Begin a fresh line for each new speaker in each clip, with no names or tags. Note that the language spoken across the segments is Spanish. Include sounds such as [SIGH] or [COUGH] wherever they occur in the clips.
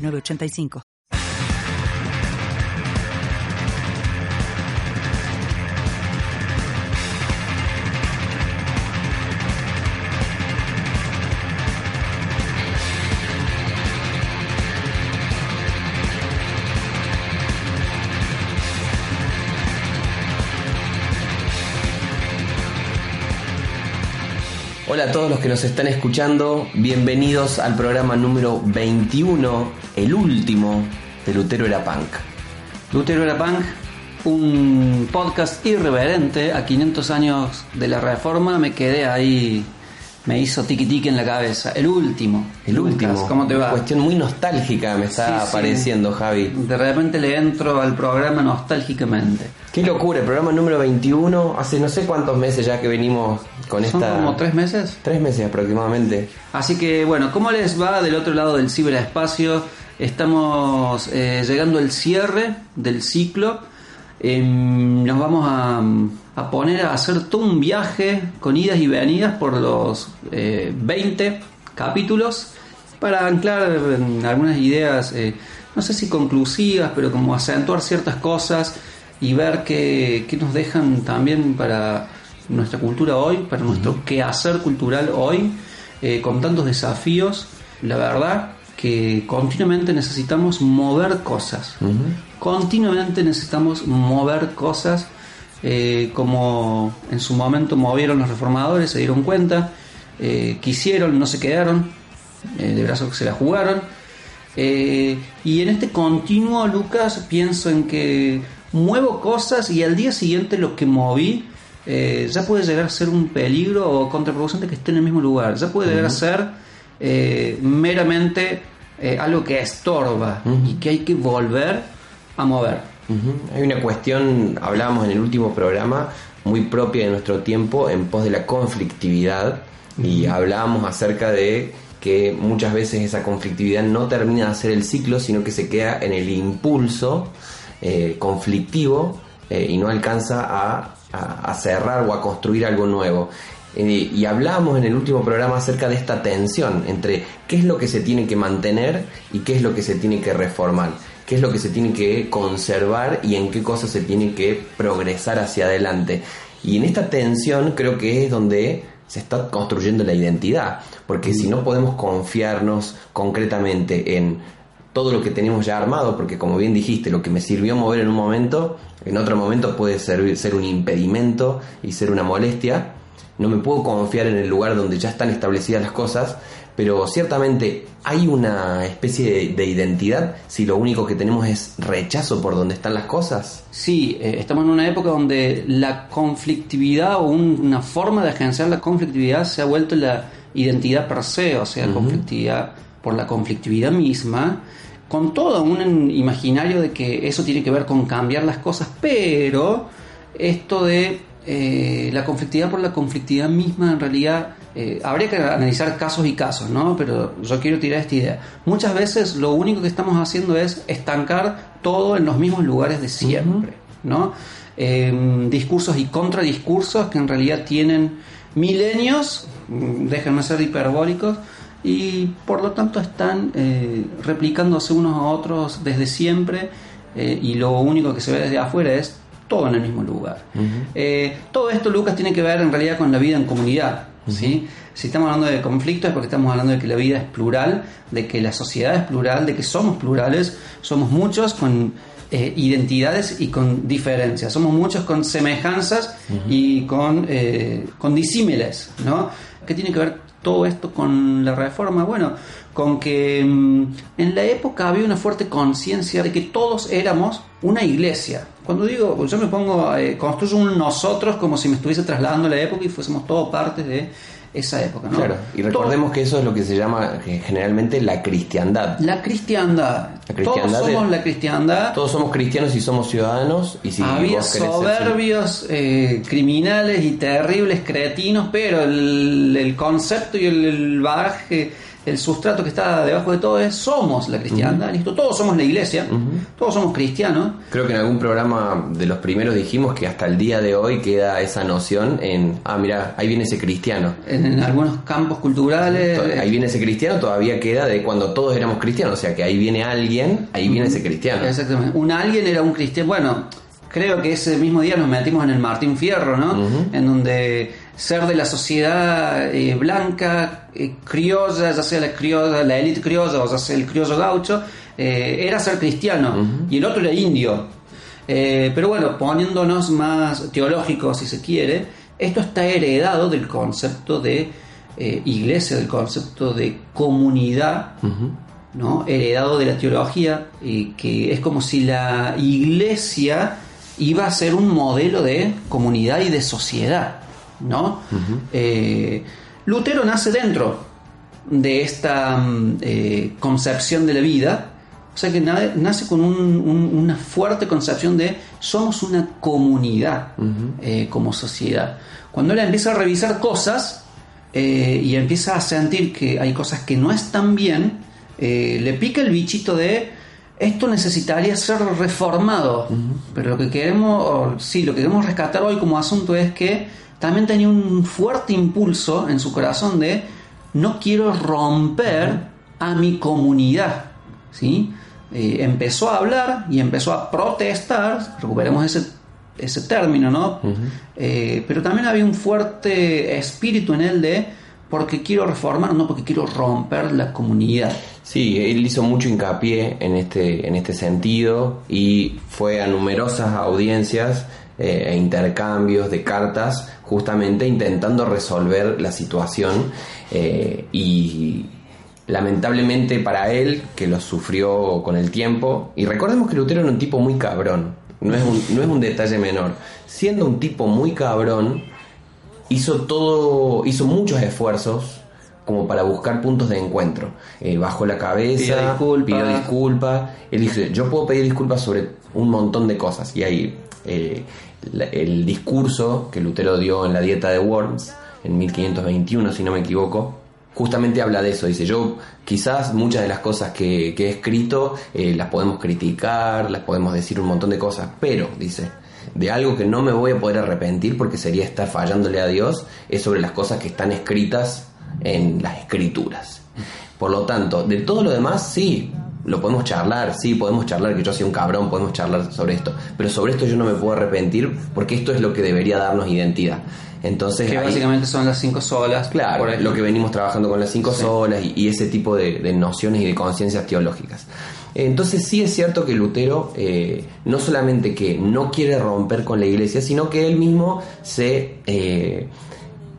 985.
Hola a todos los que nos están escuchando, bienvenidos al programa número 21, el último de Lutero era Punk.
Lutero era Punk, un podcast irreverente a 500 años de la reforma, me quedé ahí me hizo tiki tiki en la cabeza. El último.
El último.
¿Cómo te va?
Una cuestión muy nostálgica me está apareciendo, Javi.
De repente le entro al programa nostálgicamente.
Qué locura, el programa número 21. Hace no sé cuántos meses ya que venimos con
¿Son
esta.
como tres meses?
Tres meses aproximadamente.
Así que, bueno, ¿cómo les va del otro lado del ciberespacio? Estamos eh, llegando al cierre del ciclo. Em, nos vamos a a poner a hacer todo un viaje con idas y venidas por los 20 eh, capítulos para anclar algunas ideas, eh, no sé si conclusivas, pero como acentuar ciertas cosas y ver qué, nos dejan también para nuestra cultura hoy, para nuestro quehacer cultural hoy, eh, con tantos desafíos. La verdad que continuamente necesitamos mover cosas. Continuamente necesitamos mover cosas eh, como en su momento movieron los reformadores, se dieron cuenta, eh, quisieron, no se quedaron, eh, de brazos que se la jugaron. y en este continuo, Lucas, pienso en que muevo cosas y al día siguiente lo que moví ya puede llegar a ser un peligro o contraproducente que esté en el mismo lugar. Ya puede llegar a ser meramente algo que estorba y que hay que volver a mover.
Hay una cuestión, hablábamos en el último programa, muy propia de nuestro tiempo en pos de la conflictividad y hablábamos acerca de que muchas veces esa conflictividad no termina de hacer el ciclo, sino que se queda en el impulso eh, conflictivo eh, y no alcanza a, cerrar o a construir algo nuevo. Eh, y hablábamos en el último programa acerca de esta tensión entre qué es lo que se tiene que mantener y qué es lo que se tiene que reformar qué es lo que se tiene que conservar y en qué cosas se tiene que progresar hacia adelante. Y en esta tensión creo que es donde se está construyendo la identidad, porque si no podemos confiarnos concretamente en todo lo que tenemos ya armado, porque como bien dijiste, lo que me sirvió mover en un momento, en otro momento puede servir, ser un impedimento y ser una molestia, no me puedo confiar en el lugar donde ya están establecidas las cosas, pero ciertamente hay una especie de, identidad si lo único que tenemos es rechazo por donde están las cosas.
Sí, eh, estamos en una época donde la conflictividad o una forma de agenciar la conflictividad se ha vuelto la identidad per se, o sea, conflictividad por la conflictividad misma, con todo un imaginario de que eso tiene que ver con cambiar las cosas, pero esto de eh, la conflictividad por la conflictividad misma en realidad eh, habría que analizar casos y casos, ¿no? Pero yo quiero tirar esta idea. Muchas veces lo único que estamos haciendo es estancar todo en los mismos lugares de siempre, ¿no? Em, discursos y contradiscursos que en realidad tienen milenios, mm, déjenme ser hiperbólicos, y por lo tanto están eh, replicándose unos a otros desde siempre, eh, y lo único que se ve desde afuera es todo en el mismo lugar. todo esto, Lucas, tiene que ver en realidad con la vida en comunidad. Si estamos hablando de conflicto es porque estamos hablando de que la vida es plural, de que la sociedad es plural, de que somos plurales, somos muchos con eh, identidades y con diferencias, somos muchos con semejanzas y con, eh, con disímiles, ¿no? ¿Qué tiene que ver todo esto con la reforma? Bueno, con que mm, en la época había una fuerte conciencia de que todos éramos una iglesia. Cuando digo, yo me pongo, eh, construyo un nosotros como si me estuviese trasladando a la época y fuésemos todos partes de esa época. ¿no?
Claro, y recordemos que eso es lo que se llama eh, generalmente la cristiandad.
La cristiandad.
La cristiandad
Todos somos
de-
la cristiandad.
Todos somos cristianos y somos ciudadanos. Y si
Había soberbios, eh, criminales y terribles cretinos, pero el, el concepto y el, el bagaje, el sustrato que está debajo de todo es somos la cristiandad, listo, todos somos la iglesia, todos somos cristianos.
Creo que en algún programa de los primeros dijimos que hasta el día de hoy queda esa noción en, ah, mira, ahí viene ese cristiano.
En, en algunos campos culturales,
Ahí viene ese cristiano, todavía queda de cuando todos éramos cristianos. O sea que ahí viene alguien, ahí viene ese cristiano.
Exactamente. Un alguien era un cristiano. Bueno, creo que ese mismo día nos metimos en el Martín Fierro, ¿no? En donde ser de la sociedad eh, blanca, eh, criolla, ya sea la criolla, la élite criolla o ya sea el criollo gaucho, eh, era ser cristiano. Y el otro era indio. Eh, pero bueno, poniéndonos más teológicos, si se quiere, esto está heredado del concepto de eh, iglesia, del concepto de comunidad, ¿no? heredado de la teología, eh, que es como si la iglesia iba a ser un modelo de comunidad y de sociedad. ¿No? Eh, Lutero nace dentro de esta mm, eh, concepción de la vida, o sea que na- nace con un- un- una fuerte concepción de somos una comunidad eh, como sociedad. Cuando él empieza a revisar cosas y empieza a sentir que hay cosas que no están bien, le pica el bichito de esto necesitaría ser reformado. Pero lo que queremos, o, sí, lo que queremos rescatar hoy como asunto es que también tenía un fuerte impulso en su corazón de no quiero romper a mi comunidad. ¿sí? Eh, empezó a hablar y empezó a protestar, recuperemos ese, ese término, ¿no? Eh, pero también había un fuerte espíritu en él de porque quiero reformar, no porque quiero romper la comunidad.
Sí, él hizo mucho hincapié en este, en este sentido y fue a numerosas audiencias eh, e intercambios de cartas justamente intentando resolver la situación eh, y lamentablemente para él que lo sufrió con el tiempo y recordemos que Lutero era un tipo muy cabrón no es un, no es un detalle menor siendo un tipo muy cabrón hizo todo, hizo muchos esfuerzos como para buscar puntos de encuentro. Eh, bajó la cabeza,
Pidió disculpas.
pidió disculpas. Él dice, yo puedo pedir disculpas sobre un montón de cosas. Y ahí eh, el discurso que Lutero dio en la dieta de Worms, en 1521, si no me equivoco, justamente habla de eso. Dice, yo quizás muchas de las cosas que, que he escrito eh, las podemos criticar, las podemos decir un montón de cosas, pero, dice, de algo que no me voy a poder arrepentir porque sería estar fallándole a Dios, es sobre las cosas que están escritas en las escrituras. Por lo tanto, de todo lo demás, sí, lo podemos charlar, sí, podemos charlar que yo soy un cabrón, podemos charlar sobre esto, pero sobre esto yo no me puedo arrepentir porque esto es lo que debería darnos identidad. Entonces,
Que
ahí-
básicamente son las cinco solas.
Claro,
por
lo que venimos trabajando con las cinco
Sí.
solas y, y ese tipo de, de nociones y de conciencias teológicas. Entonces sí es cierto que Lutero eh, no solamente que no quiere romper con la iglesia, sino que él mismo se eh,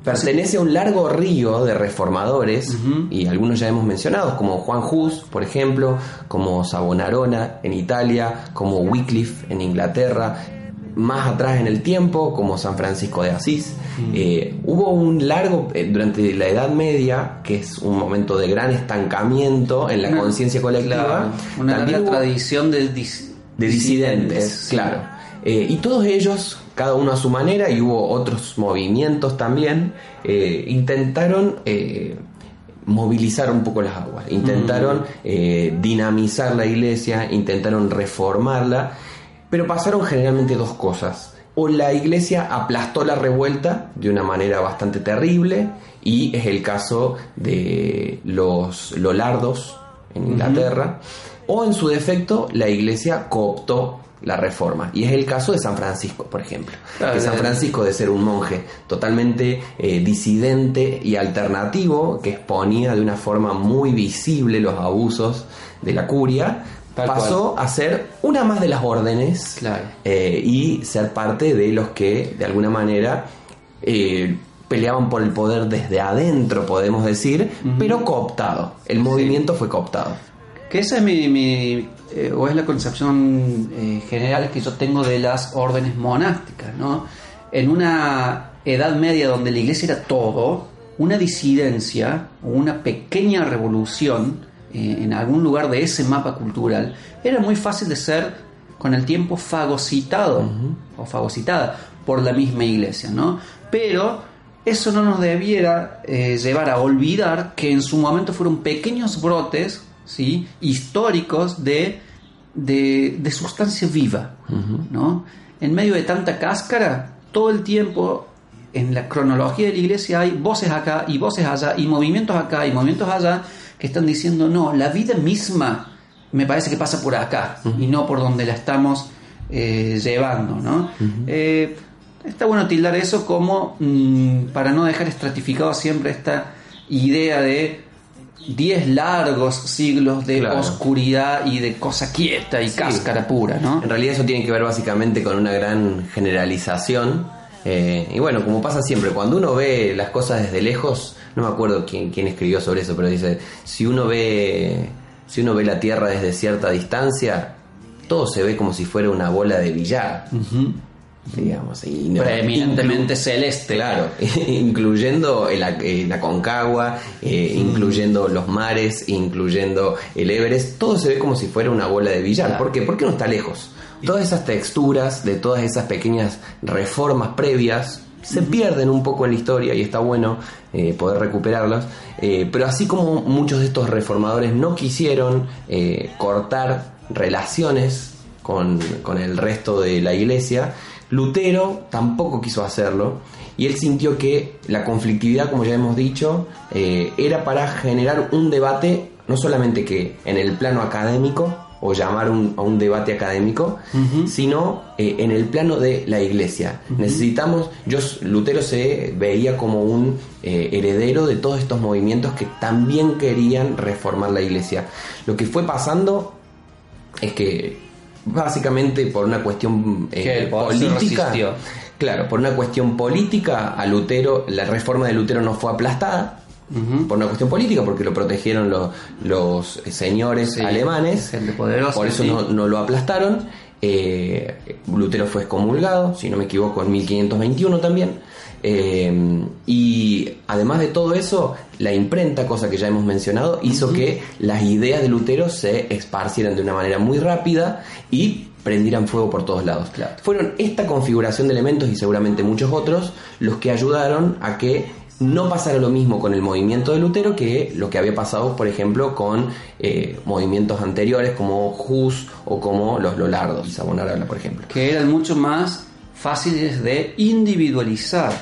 pertenece a un largo río de reformadores y algunos ya hemos mencionado, como Juan Hus, por ejemplo, como Savonarona en Italia, como Wycliffe en Inglaterra, más atrás en el tiempo, como San Francisco de Asís. Eh, hubo un largo, eh, durante la Edad Media, que es un momento de gran estancamiento en la conciencia colectiva,
una larga tradición de, dis-
de disidentes,
sí.
claro. Eh, y todos ellos, cada uno a su manera, y hubo otros movimientos también, eh, intentaron eh, movilizar un poco las aguas, intentaron eh, dinamizar la iglesia, intentaron reformarla, pero pasaron generalmente dos cosas. O la iglesia aplastó la revuelta de una manera bastante terrible, y es el caso de los Lolardos en Inglaterra, o en su defecto la iglesia cooptó la reforma. Y es el caso de San Francisco, por ejemplo.
Claro,
que San Francisco, de ser un monje totalmente eh, disidente y alternativo, que exponía de una forma muy visible los abusos de la curia,
Tal
pasó a ser una más de las órdenes
Claro.
eh, y ser parte de los que, de alguna manera, eh, peleaban por el poder desde adentro, podemos decir, pero cooptado. El movimiento fue cooptado.
Que esa es mi, mi, eh, o es la concepción eh, general que yo tengo de las órdenes monásticas, ¿no? En una edad media donde la iglesia era todo, una disidencia o una pequeña revolución eh, en algún lugar de ese mapa cultural, era muy fácil de ser con el tiempo fagocitado o fagocitada por la misma iglesia, ¿no? Pero eso no nos debiera eh, llevar a olvidar que en su momento fueron pequeños brotes ¿sí? históricos de, de, sustancia viva. ¿no? En medio de tanta cáscara, todo el tiempo en la cronología de la iglesia hay voces acá y voces allá y movimientos acá y movimientos allá que están diciendo, no, la vida misma me parece que pasa por acá y no por donde la estamos eh, llevando. ¿no? Está bueno tildar eso como mm, para no dejar estratificado siempre esta idea de 10 largos siglos de oscuridad y de cosa quieta y cáscara pura, ¿no?
En realidad eso tiene que ver básicamente con una gran generalización. Eh, y bueno, como pasa siempre, cuando uno ve las cosas desde lejos, no me acuerdo quién, quién escribió sobre eso, pero dice, si uno ve si uno ve la Tierra desde cierta distancia, todo se ve como si fuera una bola de billar digamos. Y
Preeminentemente celeste.
Claro, [LAUGHS] incluyendo la Concagua, eh, incluyendo los mares, incluyendo el Everest, todo se ve como si fuera una bola de billar. ¿Por qué? Porque no está lejos. Todas esas texturas de todas esas pequeñas reformas previas se pierden un poco en la historia y está bueno eh, poder recuperarlas. Eh, pero así como muchos de estos reformadores no quisieron cortar relaciones con, con el resto de la iglesia, Lutero tampoco quiso hacerlo y él sintió que la conflictividad, como ya hemos dicho, eh, era para generar un debate, no solamente que en el plano académico, o llamar a un debate académico, sino eh, en el plano de la iglesia. Necesitamos, yo, Lutero se veía como un eh, heredero de todos estos movimientos que también querían reformar la iglesia. Lo que fue pasando es que básicamente por una cuestión eh, política. Claro, por una cuestión política a Lutero, la reforma de Lutero no fue aplastada. Por una cuestión política, porque lo protegieron los, los señores alemanes, por eso no, lo aplastaron. Eh, Lutero fue excomulgado, si no me equivoco, en 1521 también. Eh, y además de todo eso, la imprenta, cosa que ya hemos mencionado, hizo que las ideas de Lutero se esparcieran de una manera muy rápida y prendieran fuego por todos lados. Fueron esta configuración de elementos y seguramente muchos otros los que ayudaron a que no pasara lo mismo con el movimiento de Lutero que lo que había pasado, por ejemplo, con eh, movimientos anteriores como Hus o como los Lolardos, Savonarala, por ejemplo.
Que eran mucho más fáciles de individualizar,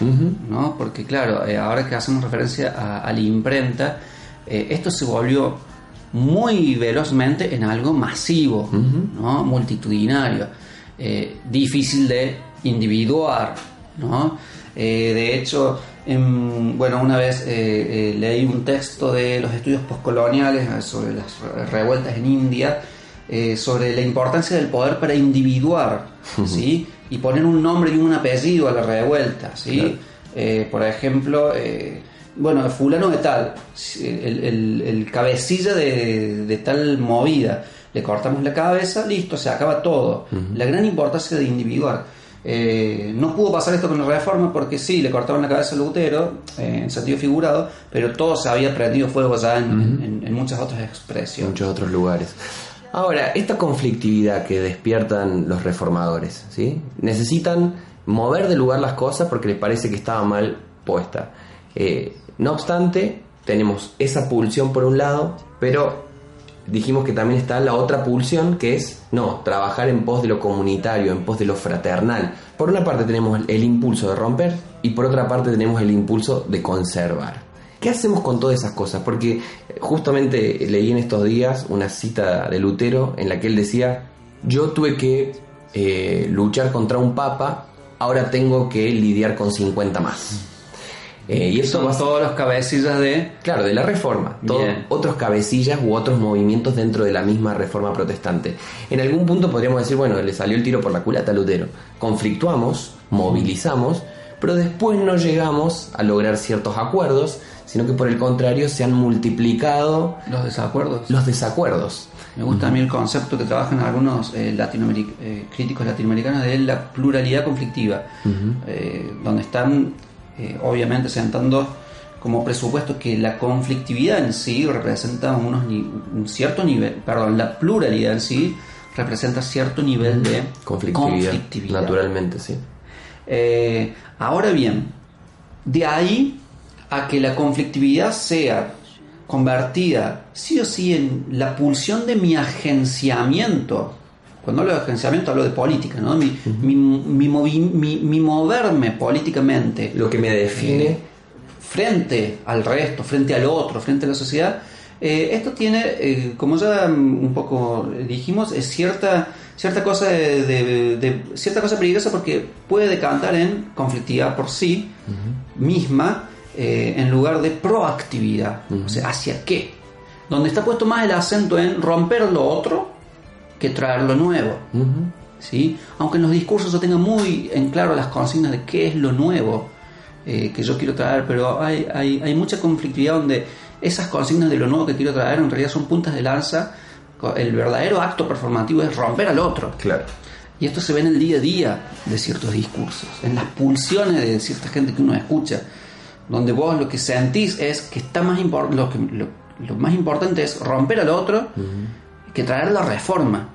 ¿no? Porque claro, eh, ahora que hacemos referencia a, la imprenta, eh, esto se volvió muy velozmente en algo masivo, ¿no? multitudinario, difícil de individuar, ¿no? de hecho, bueno, una vez leí un texto de los estudios postcoloniales sobre las revueltas en India, sobre la importancia del poder para individuar, ¿sí? y poner un nombre y un apellido a la revuelta, ¿sí? Eh, por ejemplo, eh, bueno, fulano de tal, el, cabecilla de, tal movida, le cortamos la cabeza, listo, se acaba todo. La gran importancia de individuar. Eh, no pudo pasar esto con la reforma porque sí, le cortaron la cabeza a Lutero, en sentido figurado, pero todo se había prendido fuego ya en, en muchas otras expresiones.
Muchos otros lugares. Ahora, esta conflictividad que despiertan los reformadores, ¿sí? Necesitan mover de lugar las cosas porque les parece que estaba mal puesta. Eh, no obstante, tenemos esa pulsión por un lado, pero dijimos que también está la otra pulsión que es, no, trabajar en pos de lo comunitario, en pos de lo fraternal. Por una parte tenemos el impulso de romper y por otra parte tenemos el impulso de conservar. ¿Qué hacemos con todas esas cosas? Porque eh, justamente leí en estos días una cita de Lutero en la que él decía, yo tuve que eh, luchar contra un papa, ahora tengo que lidiar con 50 más.
Eh, y eso son todos los cabecillas de...
Claro, de la reforma. Todos otros cabecillas u otros movimientos dentro de la misma reforma protestante. En algún punto podríamos decir, bueno, le salió el tiro por la culata a Lutero. Conflictuamos, movilizamos, pero después no llegamos a lograr ciertos acuerdos sino que por el contrario se han multiplicado
los desacuerdos.
Los desacuerdos.
Me gusta a mí el concepto que trabajan algunos eh, eh, críticos latinoamericanos de la pluralidad conflictiva, eh, donde están obviamente sentando como presupuesto que la conflictividad en sí representa unos un cierto nivel, perdón, la pluralidad en sí representa cierto nivel de conflictividad.
Naturalmente, sí.
Eh, ahora bien, de ahí a que la conflictividad sea convertida sí o sí en la pulsión de mi agenciamiento. Cuando hablo de agenciamiento hablo de política, ¿no? Mi, mi, moverme políticamente.
Lo que me define.
Eh, frente al resto, frente al otro, frente a la sociedad. Eh, esto tiene, eh, como ya un poco dijimos, es cierta, cierta, cosa de, cierta cosa peligrosa porque puede decantar en conflictividad por sí misma eh, en lugar de proactividad. O sea, ¿hacia qué? Donde está puesto más el acento en romper lo otro que traer lo nuevo. ¿sí? Aunque en los discursos yo tenga muy en claro las consignas de qué es lo nuevo eh, que yo quiero traer, pero hay, hay, hay mucha conflictividad donde esas consignas de lo nuevo que quiero traer en realidad son puntas de lanza. El verdadero acto performativo es romper al otro.
Claro.
Y esto se ve en el día a día de ciertos discursos, en las pulsiones de cierta gente que uno escucha donde vos lo que sentís es que está más lo, lo, más importante es romper al otro que traer la reforma.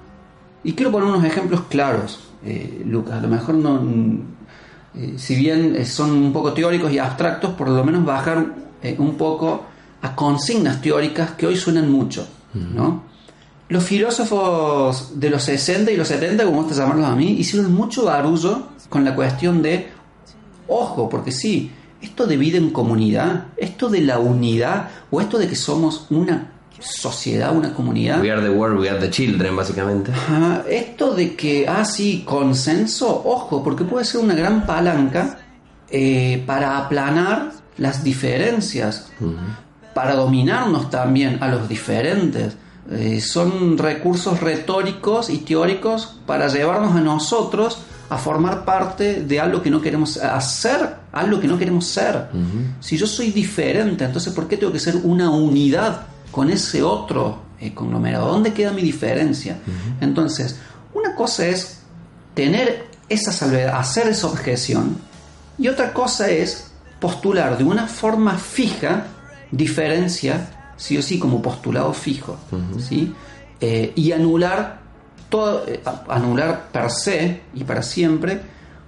Y quiero poner unos ejemplos claros, eh, Lucas. A lo mejor no, eh, si bien eh, son un poco teóricos y abstractos, por lo menos bajar un poco a consignas teóricas que hoy suenan mucho, ¿no? Los filósofos de los 60 y los 70, como gusta llamarlos a mí, hicieron mucho barullo con la cuestión de, ojo, porque sí, esto de vida en comunidad, esto de la unidad o esto de que somos una sociedad, una comunidad.
We are the world, we are the children, básicamente.
esto de que, ah, sí, consenso, ojo, porque puede ser una gran palanca eh, para aplanar las diferencias, para dominarnos también a los diferentes. Eh, son recursos retóricos y teóricos para llevarnos a nosotros a formar parte de algo que no queremos hacer, algo que no queremos ser. Si yo soy diferente, entonces ¿por qué tengo que ser una unidad con ese otro eh, conglomerado? ¿Dónde queda mi diferencia? Entonces, una cosa es tener esa salvedad, hacer esa objeción, y otra cosa es postular de una forma fija diferencia, sí o sí, como postulado fijo, ¿sí? Eh, y anular eh, anular per se y para siempre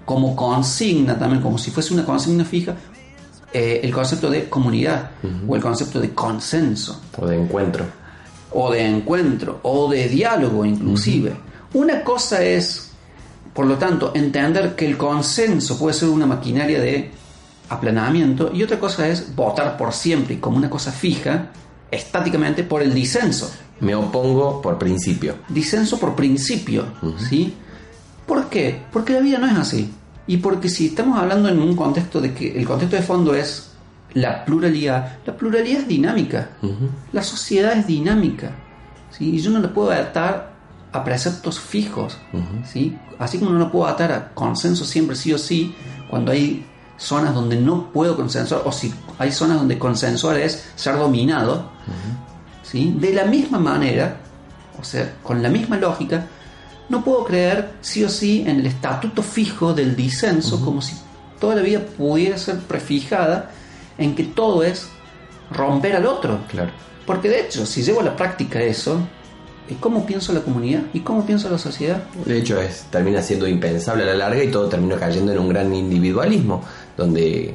como consigna también, como si fuese una consigna fija, eh, el concepto de comunidad o el concepto de consenso.
O de encuentro.
O de encuentro, o de diálogo inclusive. Una cosa es, por lo tanto, entender que el consenso puede ser una maquinaria de aplanamiento y otra cosa es votar por siempre como una cosa fija, estáticamente, por el disenso.
Me opongo por principio.
Disenso por principio, ¿sí? ¿Por qué? Porque la vida no es así. Y porque si estamos hablando en un contexto de que el contexto de fondo es la pluralidad, la pluralidad es dinámica. La sociedad es dinámica. ¿sí? Y yo no le puedo atar a preceptos fijos. ¿sí? Así como no lo puedo atar a consenso siempre sí o sí, cuando hay zonas donde no puedo consensuar, o si hay zonas donde consensuar es ser dominado, de la misma manera, o sea, con la misma lógica, no puedo creer sí o sí en el estatuto fijo del disenso, como si toda la vida pudiera ser prefijada en que todo es romper al otro.
Claro.
Porque de hecho, si llevo a la práctica eso, ¿cómo pienso la comunidad? ¿Y cómo pienso la sociedad?
De hecho, es, termina siendo impensable a la larga y todo termina cayendo en un gran individualismo, donde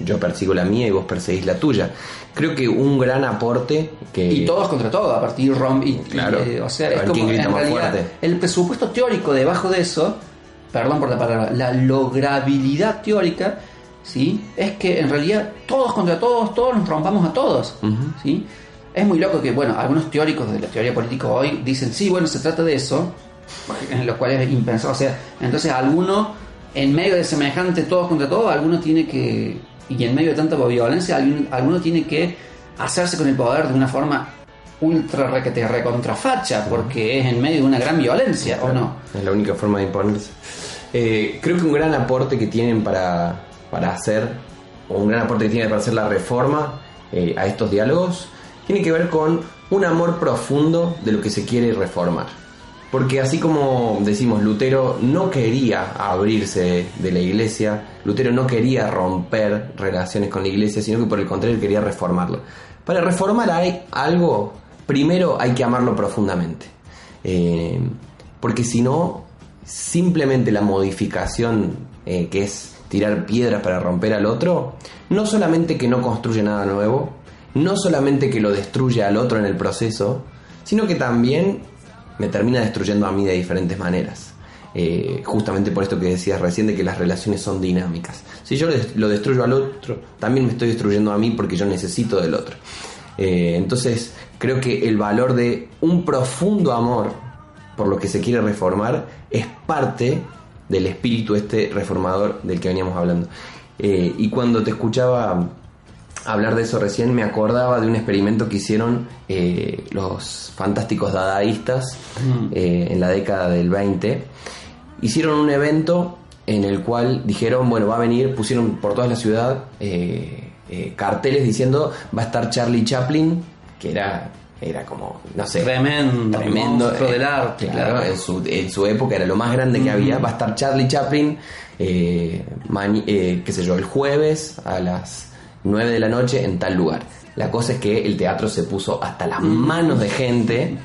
yo persigo la mía y vos perseguís la tuya. Creo que un gran aporte que...
Y todos contra todos, a partir de y,
claro,
eh, o sea, es como en realidad el presupuesto teórico debajo de eso, perdón por la palabra, la lograbilidad teórica, ¿sí? Es que en realidad todos contra todos, todos nos rompamos a todos, ¿sí? Es muy loco que, bueno, algunos teóricos de la teoría política hoy dicen, sí, bueno, se trata de eso, en [LAUGHS] lo cual es impensado, o sea, entonces alguno, en medio de semejante todos contra todos, alguno tiene que y en medio de tanta violencia alguno tiene que hacerse con el poder de una forma ultra requete recontrafacha porque es en medio de una gran violencia o no
es la única forma de imponerse. Eh, creo que un gran aporte que tienen para, para hacer o un gran aporte que tiene para hacer la reforma eh, a estos diálogos tiene que ver con un amor profundo de lo que se quiere reformar Porque así como decimos, Lutero no quería abrirse de la iglesia, Lutero no quería romper relaciones con la iglesia, sino que por el contrario quería reformarlo. Para reformar hay algo, primero hay que amarlo profundamente. Eh, porque si no, simplemente la modificación eh, que es tirar piedras para romper al otro, no solamente que no construye nada nuevo, no solamente que lo destruye al otro en el proceso, sino que también me termina destruyendo a mí de diferentes maneras. Eh, justamente por esto que decías recién de que las relaciones son dinámicas. Si yo lo destruyo al otro, también me estoy destruyendo a mí porque yo necesito del otro. Eh, entonces creo que el valor de un profundo amor por lo que se quiere reformar es parte del espíritu este reformador del que veníamos hablando. Eh, y cuando te escuchaba hablar de eso recién, me acordaba de un experimento que hicieron eh, los fantásticos dadaístas mm. eh, en la década del 20. Hicieron un evento en el cual dijeron, bueno, va a venir, pusieron por toda la ciudad eh, carteles diciendo, va a estar Charlie Chaplin, que era era como, no sé,
tremendo,
tremendo
del arte,
claro, En, su, en, su, época era lo más grande que había. Va a estar Charlie Chaplin, qué sé yo, el jueves a las 9 de la noche en tal lugar. La cosa es que el teatro se puso hasta las manos de gente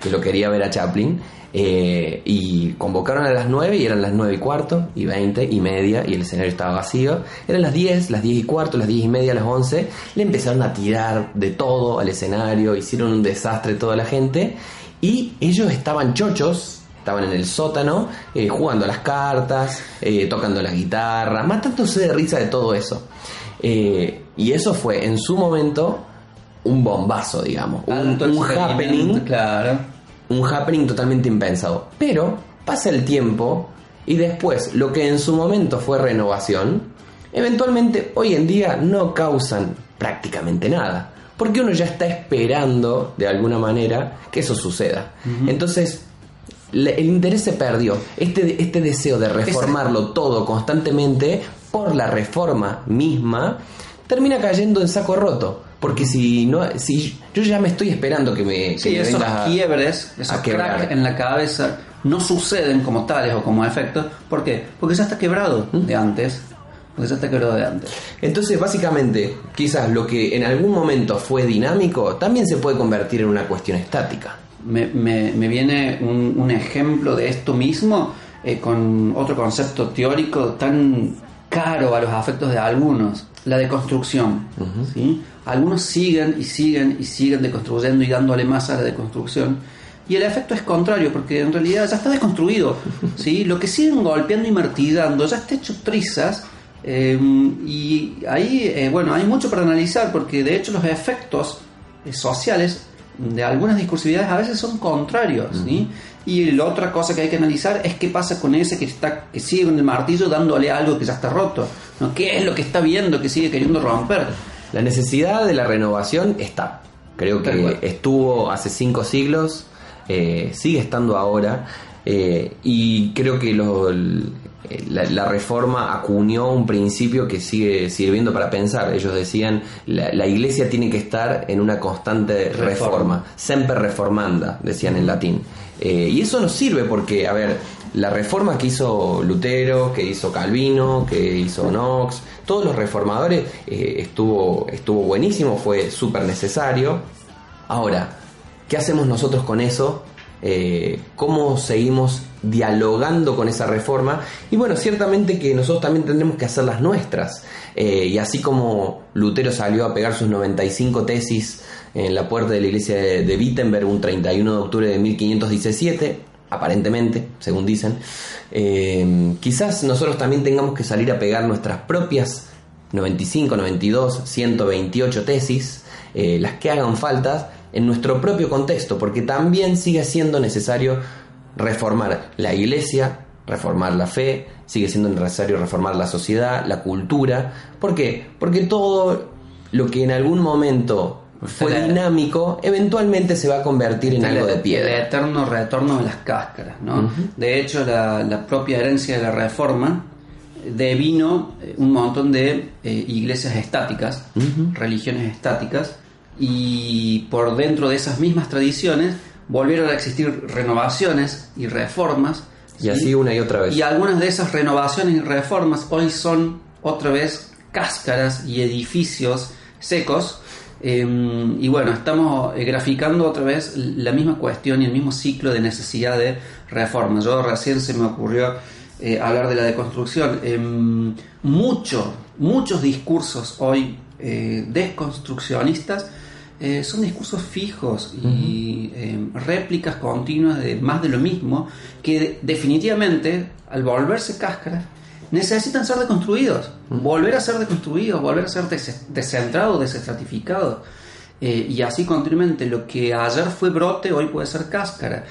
que lo quería ver a Chaplin. Eh, y convocaron a las 9 y eran las 9 y cuarto, y 20 y media, y el escenario estaba vacío. Eran las 10, las 10 y cuarto, las 10 y media, las 11. Le empezaron a tirar de todo al escenario, hicieron un desastre toda la gente. Y ellos estaban chochos, estaban en el sótano, eh, jugando a las cartas, eh, tocando la guitarra, matándose de risa de todo eso. Eh, y eso fue en su momento un bombazo, digamos. Un, happening.
Claro.
Un happening totalmente impensado. Pero pasa el tiempo y después lo que en su momento fue renovación, eventualmente hoy en día no causan prácticamente nada. Porque uno ya está esperando de alguna manera que eso suceda. Entonces, el interés se perdió. Este, este deseo de reformarlo todo constantemente por la reforma misma, termina cayendo en saco roto. Porque si no, si yo ya me estoy esperando que me,
sí, esos quiebres, esos cracks en la cabeza no suceden como tales o como efectos. ¿Por qué? Porque ya está quebrado de antes. Porque ya está quebrado de antes.
Entonces, básicamente, quizás lo que en algún momento fue dinámico también se puede convertir en una cuestión estática.
Me, me, me viene un, un, ejemplo de esto mismo eh, con otro concepto teórico tan caro a los afectos de algunos, la deconstrucción. ¿sí? Algunos siguen y siguen y siguen deconstruyendo y dándole más a la deconstrucción. Y el efecto es contrario, porque en realidad ya está desconstruido. [LAUGHS] ¿sí? Lo que siguen golpeando y martillando ya está hecho trizas. Eh, y ahí, eh, bueno, hay mucho para analizar, porque de hecho los efectos eh, sociales de algunas discursividades a veces son contrarios. ¿sí? Y la otra cosa que hay que analizar es qué pasa con ese que está que sigue con el martillo dándole algo que ya está roto. ¿no? ¿Qué es lo que está viendo que sigue queriendo romper?
La necesidad de la renovación está. Creo que estuvo hace cinco siglos, eh, sigue estando ahora. Eh, y creo que lo, la, reforma acuñó un principio que sigue sirviendo para pensar. Ellos decían, la, la iglesia tiene que estar en una constante reforma, reforma. semper reformanda, decían en latín. Eh, y eso nos sirve porque, a ver, la reforma que hizo Lutero, que hizo Calvino, que hizo Knox, todos los reformadores eh, estuvo, estuvo buenísimo, fue súper necesario. Ahora, ¿qué hacemos nosotros con eso? Eh, ¿Cómo seguimos dialogando con esa reforma? Y bueno, ciertamente que nosotros también tendremos que hacer las nuestras. y así como Lutero salió a pegar sus 95 tesis en la puerta de la iglesia de, Wittenberg un 31 de octubre de 1517, aparentemente, según dicen. Eh, quizás nosotros también tengamos que salir a pegar nuestras propias 95, 92, 128 tesis, eh, las que hagan falta en nuestro propio contexto, porque también sigue siendo necesario reformar la iglesia, reformar la fe, sigue siendo necesario reformar la sociedad, la cultura. ¿Por qué? Porque todo lo que en algún momento fue dinámico, eventualmente se va a convertir en algo de piedra.
El eterno retorno de las cáscaras, ¿no? De hecho, la, propia herencia de la reforma devino eh, un montón de eh, iglesias estáticas, religiones estáticas, y por dentro de esas mismas tradiciones volvieron a existir renovaciones y reformas.
Y así una y otra vez.
Y algunas de esas renovaciones y reformas hoy son otra vez cáscaras y edificios secos. Em, y bueno, estamos eh, graficando otra vez la misma cuestión y el mismo ciclo de necesidad de reforma. Yo recién se me ocurrió eh, hablar de la deconstrucción. Em, mucho, muchos discursos hoy eh, desconstruccionistas eh, son discursos fijos y em, réplicas continuas de más de lo mismo que definitivamente al volverse cáscaras necesitan ser deconstruidos, volver a ser deconstruidos, volver a ser descentrados, desestratificados. y así continuamente, lo que ayer fue brote hoy puede ser cáscara.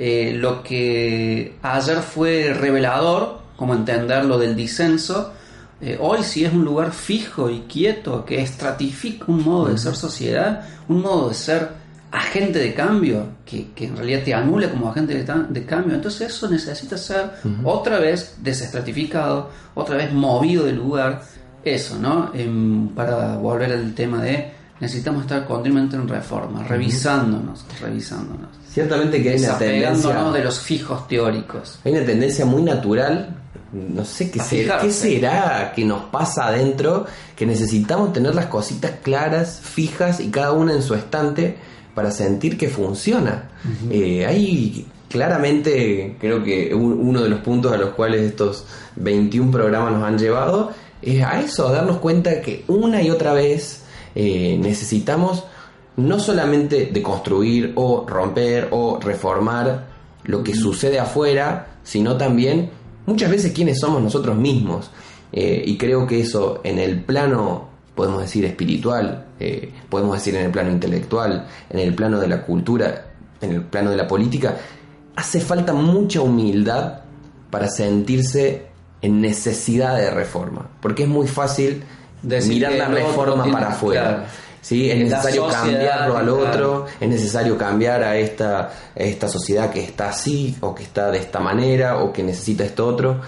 Eh, lo que ayer fue revelador, como entender lo del disenso, eh, hoy sí es un lugar fijo y quieto que estratifica un modo de ser sociedad, un modo de ser agente de cambio, que, en realidad te anula como agente de, cambio. Entonces eso necesita ser otra vez desestratificado, otra vez movido del lugar. Eso, ¿no? Em, para volver al tema de necesitamos estar continuamente en reforma, revisándonos, revisándonos.
Ciertamente que hay una tendencia
de los fijos teóricos.
Hay una tendencia muy natural, no sé qué, será, qué será que nos pasa adentro, que necesitamos tener las cositas claras, fijas y cada una en su estante para sentir que funciona. Eh, hay claramente, creo que uno de los puntos a los cuales estos 21 programas nos han llevado es a eso, a darnos cuenta que una y otra vez eh, necesitamos no solamente de construir o romper o reformar lo que sucede afuera, sino también muchas veces quiénes somos nosotros mismos. Eh, y creo que eso en el plano, podemos decir, espiritual, eh, podemos decir en el plano intelectual, en el plano de la cultura, en el plano de la política, hace falta mucha humildad para sentirse en necesidad de reforma, porque es muy fácil mirar la reforma para afuera. ¿Sí? Es necesario cambiarlo al otro, es necesario cambiar a esta, esta sociedad que está así o que está de esta manera o que necesita esto otro.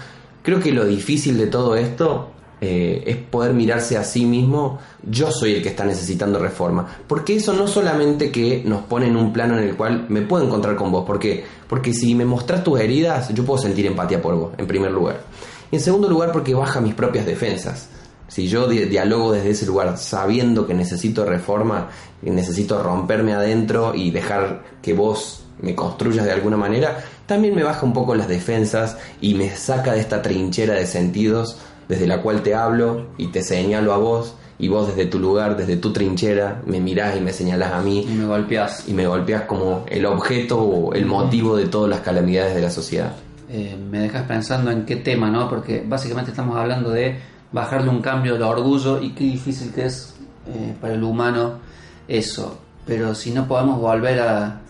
Creo que lo difícil de todo esto eh, es poder mirarse a sí mismo, yo soy el que está necesitando reforma. Porque eso no solamente que nos pone en un plano en el cual me puedo encontrar con vos, porque, porque si me mostrás tus heridas, yo puedo sentir empatía por vos, en primer lugar. Y en segundo lugar, porque baja mis propias defensas. Si yo dialogo desde ese lugar sabiendo que necesito reforma, que necesito romperme adentro y dejar que vos me construyas de alguna manera, también me baja un poco las defensas y me saca de esta trinchera de sentidos desde la cual te hablo y te señalo a vos y vos desde tu lugar, desde tu trinchera, me mirás y me señalás a mí.
Y me golpeás.
Y me golpeás como el objeto o el motivo de todas las calamidades de la sociedad.
Eh, me dejas pensando en qué tema, ¿no? Porque básicamente estamos hablando de bajarle un cambio al orgullo y qué difícil que es eh, para el humano eso. Pero si no podemos volver a,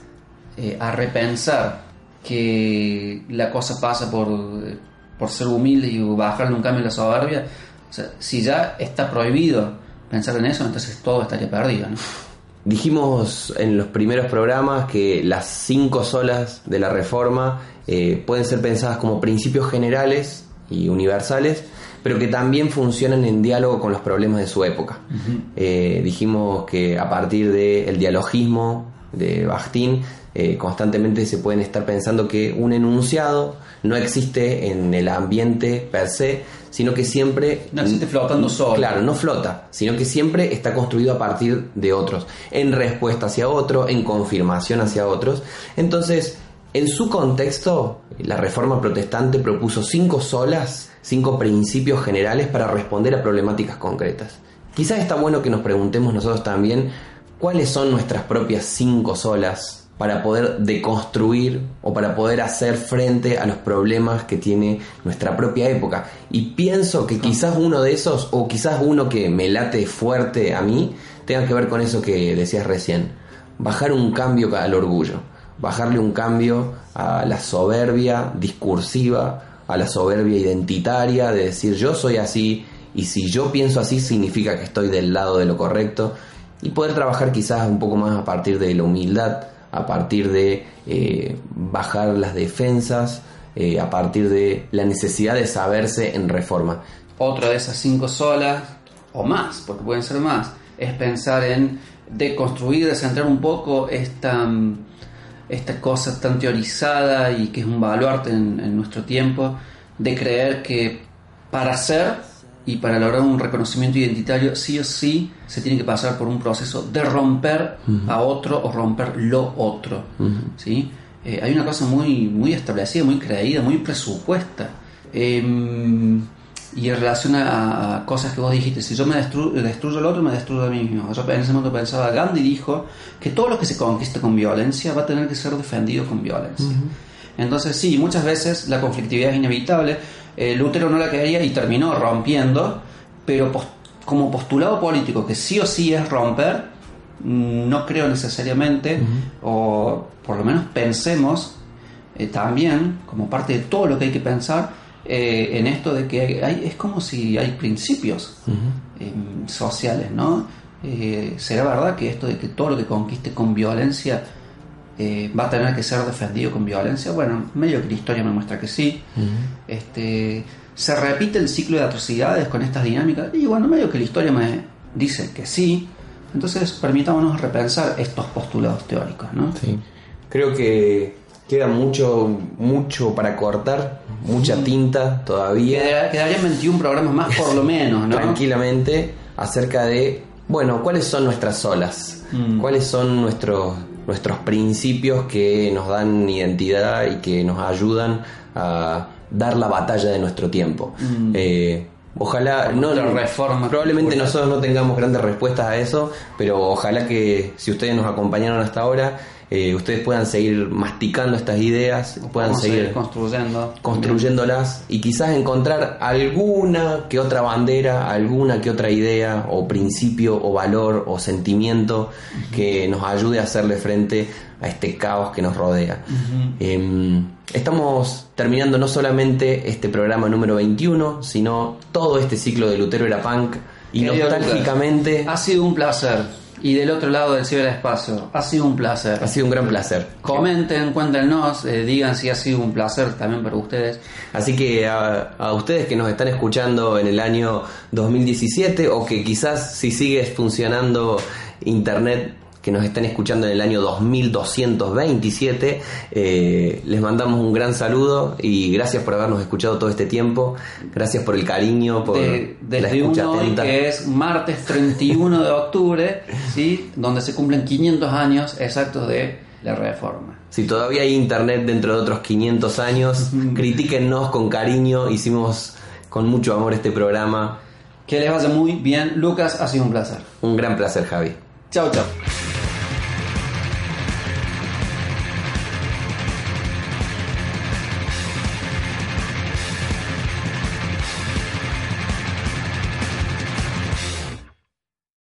eh, a repensar que la cosa pasa por, por ser humilde y bajarle un cambio a la soberbia, si ya está prohibido pensar en eso, entonces todo estaría perdido.
Dijimos en los primeros programas que las cinco solas de la reforma eh, pueden ser pensadas como principios generales y universales pero que también funcionan en diálogo con los problemas de su época. Eh, dijimos que a partir del dialogismo de Bakhtin, eh, constantemente se pueden estar pensando que un enunciado no existe en el ambiente per se, sino que siempre...
No existe flotando solo.
Claro, no flota, sino que siempre está construido a partir de otros, en respuesta hacia otro, en confirmación hacia otros. Entonces, en su contexto, la Reforma Protestante propuso cinco solas, cinco principios generales para responder a problemáticas concretas. Quizás está bueno que nos preguntemos nosotros también cuáles son nuestras propias cinco solas para poder deconstruir o para poder hacer frente a los problemas que tiene nuestra propia época. Y pienso que quizás uno de esos, o quizás uno que me late fuerte a mí, tenga que ver con eso que decías recién, bajar un cambio al orgullo bajarle un cambio a la soberbia discursiva, a la soberbia identitaria, de decir yo soy así y si yo pienso así significa que estoy del lado de lo correcto y poder trabajar quizás un poco más a partir de la humildad, a partir de eh, bajar las defensas, eh, a partir de la necesidad de saberse en reforma.
Otra de esas cinco solas, o más, porque pueden ser más, es pensar en deconstruir, descentrar un poco esta esta cosa tan teorizada y que es un baluarte en, en nuestro tiempo, de creer que para ser y para lograr un reconocimiento identitario, sí o sí se tiene que pasar por un proceso de romper a otro o romper lo otro. ¿sí? Eh, hay una cosa muy, muy establecida, muy creída, muy presupuesta. Em, y en relación a, cosas que vos dijiste, si yo me destruyo, destruyo al otro, me destruyo a mí mismo. Yo en ese momento pensaba, Gandhi dijo que todo lo que se conquista con violencia va a tener que ser defendido con violencia. Entonces sí, muchas veces la conflictividad es inevitable. Eh, Lutero no la quería y terminó rompiendo, pero como postulado político que sí o sí es romper, no creo necesariamente, o por lo menos pensemos eh, también, como parte de todo lo que hay que pensar, eh, en esto de que hay, es como si hay principios em, sociales, ¿no? ¿Será verdad que esto de que todo lo que conquiste con violencia eh, va a tener que ser defendido con violencia. Bueno, medio que la historia me muestra que sí. este, se repite el ciclo de atrocidades con estas dinámicas y bueno, medio que la historia me dice que sí. Entonces, permitámonos repensar estos postulados teóricos, ¿no?
Sí. Creo que queda mucho mucho para cortar, mucha tinta todavía.
Quedarían 21 programas más por lo menos, ¿no?
Tranquilamente acerca de, bueno, ¿cuáles son nuestras olas? Mm. ¿Cuáles son nuestros nuestros principios que nos dan identidad y que nos ayudan a dar la batalla de nuestro tiempo.
Mm.
Eh, ojalá, no,
reforma
probablemente nosotros no tengamos grandes respuestas a eso, pero ojalá que si ustedes nos acompañaron hasta ahora, eh, ustedes puedan seguir masticando estas ideas, puedan seguir,
construyendo.
construyéndolas y quizás encontrar alguna que otra bandera, alguna que otra idea o principio o valor o sentimiento que nos ayude a hacerle frente a este caos que nos rodea. Em, estamos terminando no solamente este programa número 21, sino todo este ciclo de Lutero era punk y nostálgicamente...
Ha sido un placer y del otro lado del ciberespacio. Ha sido un placer.
Ha sido un gran placer.
Comenten, cuéntenos, eh, digan si ha sido un placer también para ustedes.
Así que a, a, ustedes que nos están escuchando en el año 2017 o que quizás si sigue funcionando Internet que nos están escuchando en el año 2227. Eh, les mandamos un gran saludo y gracias por habernos escuchado todo este tiempo. Gracias por el cariño, por
la escucha hoy, que es martes 31 de octubre, ¿sí? donde se cumplen 500 años exactos de la reforma.
Si todavía hay internet dentro de otros 500 años, [LAUGHS] critíquennos con cariño. Hicimos con mucho amor este programa.
Que les vaya muy bien. Lucas, ha sido un placer.
Un gran placer, Javi.
Chao, chao.